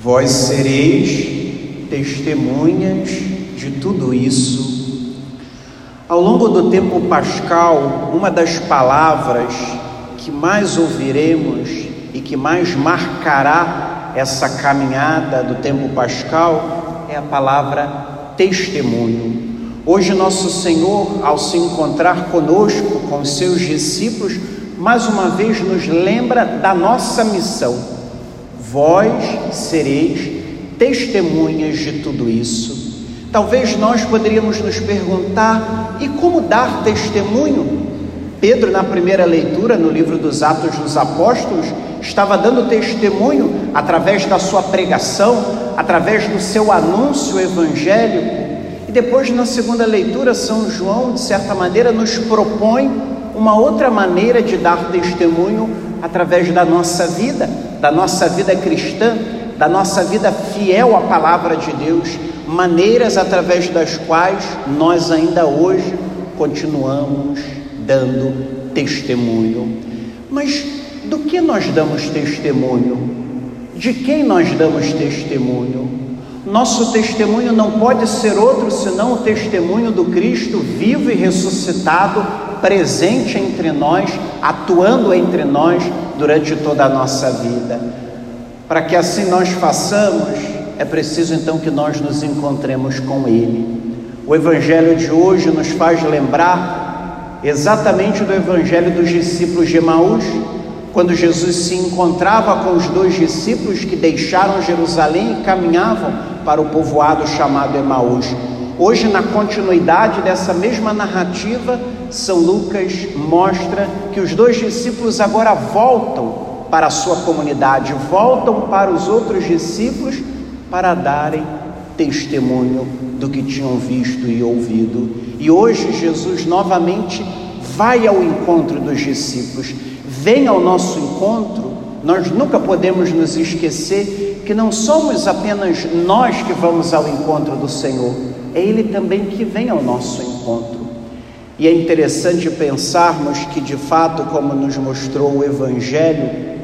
Vós sereis testemunhas de tudo isso. Ao longo do tempo pascal, uma das palavras que mais ouviremos e que mais marcará essa caminhada do tempo pascal é a palavra testemunho. Hoje, nosso Senhor, ao se encontrar conosco, com seus discípulos, mais uma vez nos lembra da nossa missão. Vós sereis testemunhas de tudo isso. Talvez nós poderíamos nos perguntar: e como dar testemunho? Pedro, na primeira leitura, no livro dos Atos dos Apóstolos, estava dando testemunho através da sua pregação, através do seu anúncio evangélico. E depois, na segunda leitura, São João, de certa maneira, nos propõe uma outra maneira de dar testemunho através da nossa vida, da nossa vida cristã, da nossa vida fiel à palavra de Deus, maneiras através das quais nós ainda hoje continuamos dando testemunho. Mas do que nós damos testemunho? De quem nós damos testemunho? Nosso testemunho não pode ser outro senão o testemunho do Cristo vivo e ressuscitado, presente entre nós, atuando entre nós durante toda a nossa vida. Para que assim nós façamos, é preciso então que nós nos encontremos com Ele. O Evangelho de hoje nos faz lembrar exatamente do Evangelho dos discípulos de Emaús, quando Jesus se encontrava com os dois discípulos que deixaram Jerusalém e caminhavam para o povoado chamado Emaús. Hoje, na continuidade dessa mesma narrativa, São Lucas mostra que os dois discípulos agora voltam para a sua comunidade, voltam para os outros discípulos para darem testemunho do que tinham visto e ouvido. E hoje Jesus novamente vai ao encontro dos discípulos, vem ao nosso encontro. Nós nunca podemos nos esquecer que não somos apenas nós que vamos ao encontro do Senhor, é Ele também que vem ao nosso encontro. E é interessante pensarmos que, de fato, como nos mostrou o Evangelho,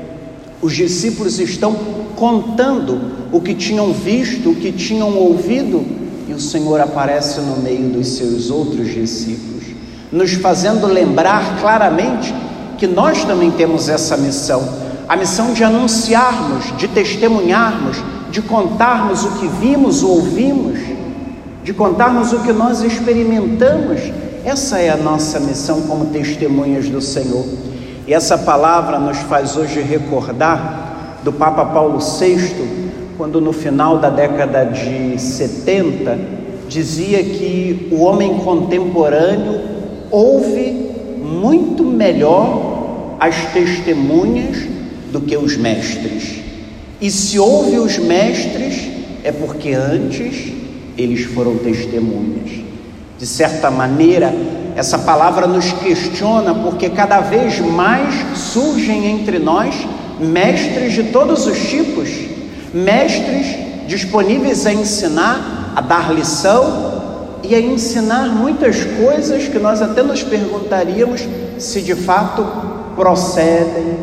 os discípulos estão contando o que tinham visto, o que tinham ouvido, e o Senhor aparece no meio dos seus outros discípulos, nos fazendo lembrar claramente que nós também temos essa missão, a missão de anunciarmos, de testemunharmos, de contarmos o que vimos ou ouvimos, de contarmos o que nós experimentamos. Essa é a nossa missão como testemunhas do Senhor. E essa palavra nos faz hoje recordar do Papa Paulo VI, quando no final da década de 70 dizia que o homem contemporâneo ouve muito melhor as testemunhas do que os mestres. E se ouve os mestres, é porque antes eles foram testemunhas. De certa maneira, essa palavra nos questiona porque cada vez mais surgem entre nós mestres de todos os tipos, mestres disponíveis a ensinar, a dar lição e a ensinar muitas coisas que nós até nos perguntaríamos se de fato procedem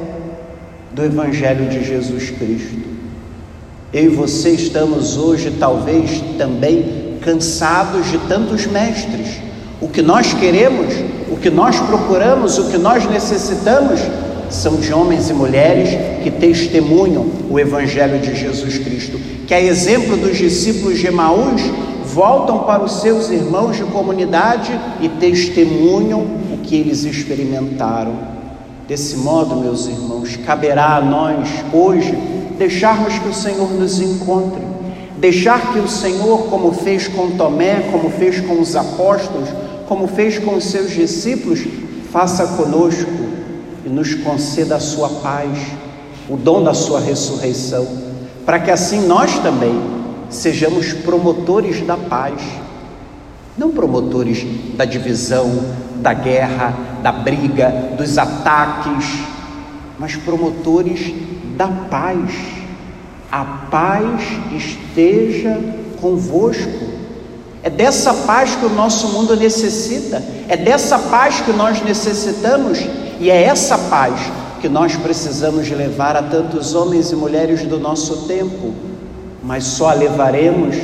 do Evangelho de Jesus Cristo. Eu e você estamos hoje, talvez também, cansados de tantos mestres. O que nós queremos, o que nós procuramos, o que nós necessitamos são de homens e mulheres que testemunham o Evangelho de Jesus Cristo, que, a exemplo dos discípulos de Emaús, voltam para os seus irmãos de comunidade e testemunham o que eles experimentaram. Desse modo, meus irmãos, caberá a nós hoje deixarmos que o Senhor nos encontre, deixar que o Senhor, como fez com Tomé, como fez com os apóstolos, como fez com os seus discípulos, faça conosco e nos conceda a sua paz, o dom da sua ressurreição, para que assim nós também sejamos promotores da paz, não promotores da divisão, da guerra, da briga, dos ataques, mas promotores da paz. A paz esteja convosco. É dessa paz que o nosso mundo necessita, é dessa paz que nós necessitamos e é essa paz que nós precisamos levar a tantos homens e mulheres do nosso tempo mas só a levaremos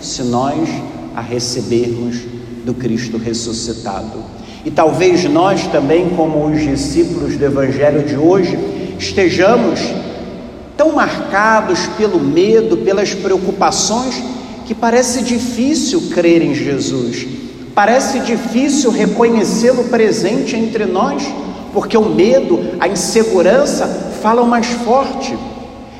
se nós a recebermos do Cristo ressuscitado. E talvez nós também, como os discípulos do Evangelho de hoje, estejamos tão marcados pelo medo, pelas preocupações, que parece difícil crer em Jesus, parece difícil reconhecê-lo presente entre nós, porque o medo, a insegurança falam mais forte.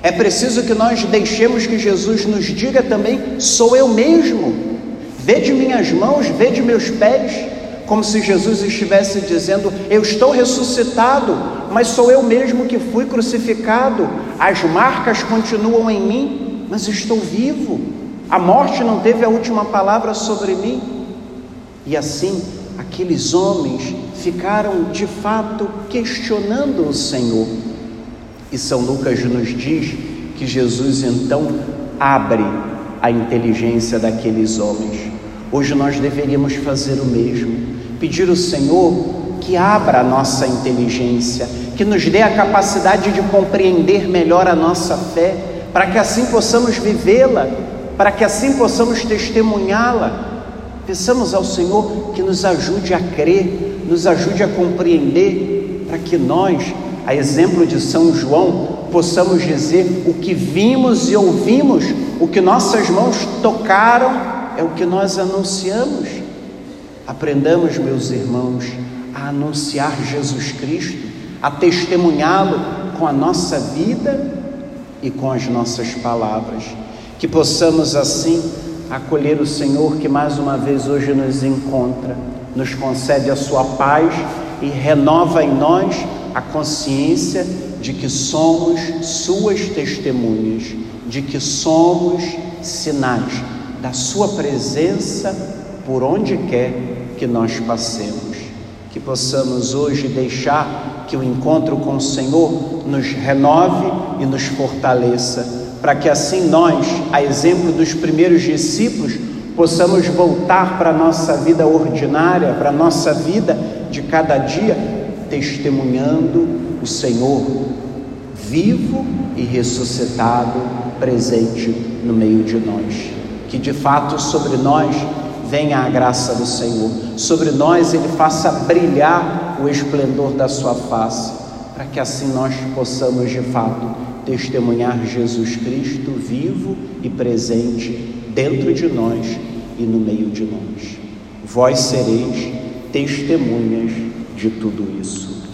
É preciso que nós deixemos que Jesus nos diga também: sou eu mesmo. Vede minhas mãos, vede meus pés, como se Jesus estivesse dizendo: Eu estou ressuscitado, mas sou eu mesmo que fui crucificado. As marcas continuam em mim, mas estou vivo. A morte não teve a última palavra sobre mim. E assim, aqueles homens ficaram de fato questionando o Senhor. E São Lucas nos diz que Jesus então abre a inteligência daqueles homens. Hoje nós deveríamos fazer o mesmo, pedir ao Senhor que abra a nossa inteligência, que nos dê a capacidade de compreender melhor a nossa fé, para que assim possamos vivê-la, para que assim possamos testemunhá-la. Peçamos ao Senhor que nos ajude a crer, nos ajude a compreender, para que nós a exemplo de São João, possamos dizer o que vimos e ouvimos, o que nossas mãos tocaram, é o que nós anunciamos. Aprendamos, meus irmãos, a anunciar Jesus Cristo, a testemunhá-lo com a nossa vida e com as nossas palavras. Que possamos assim acolher o Senhor que mais uma vez hoje nos encontra, nos concede a sua paz e renova em nós a consciência de que somos Suas testemunhas, de que somos sinais da Sua presença por onde quer que nós passemos. Que possamos hoje deixar que o encontro com o Senhor nos renove e nos fortaleça, para que assim nós, a exemplo dos primeiros discípulos, possamos voltar para a nossa vida ordinária, para a nossa vida de cada dia, testemunhando o Senhor vivo e ressuscitado presente no meio de nós. Que de fato sobre nós venha a graça do Senhor, sobre nós Ele faça brilhar o esplendor da Sua face, para que assim nós possamos de fato testemunhar Jesus Cristo vivo e presente dentro de nós e no meio de nós. Vós sereis testemunhas de tudo isso.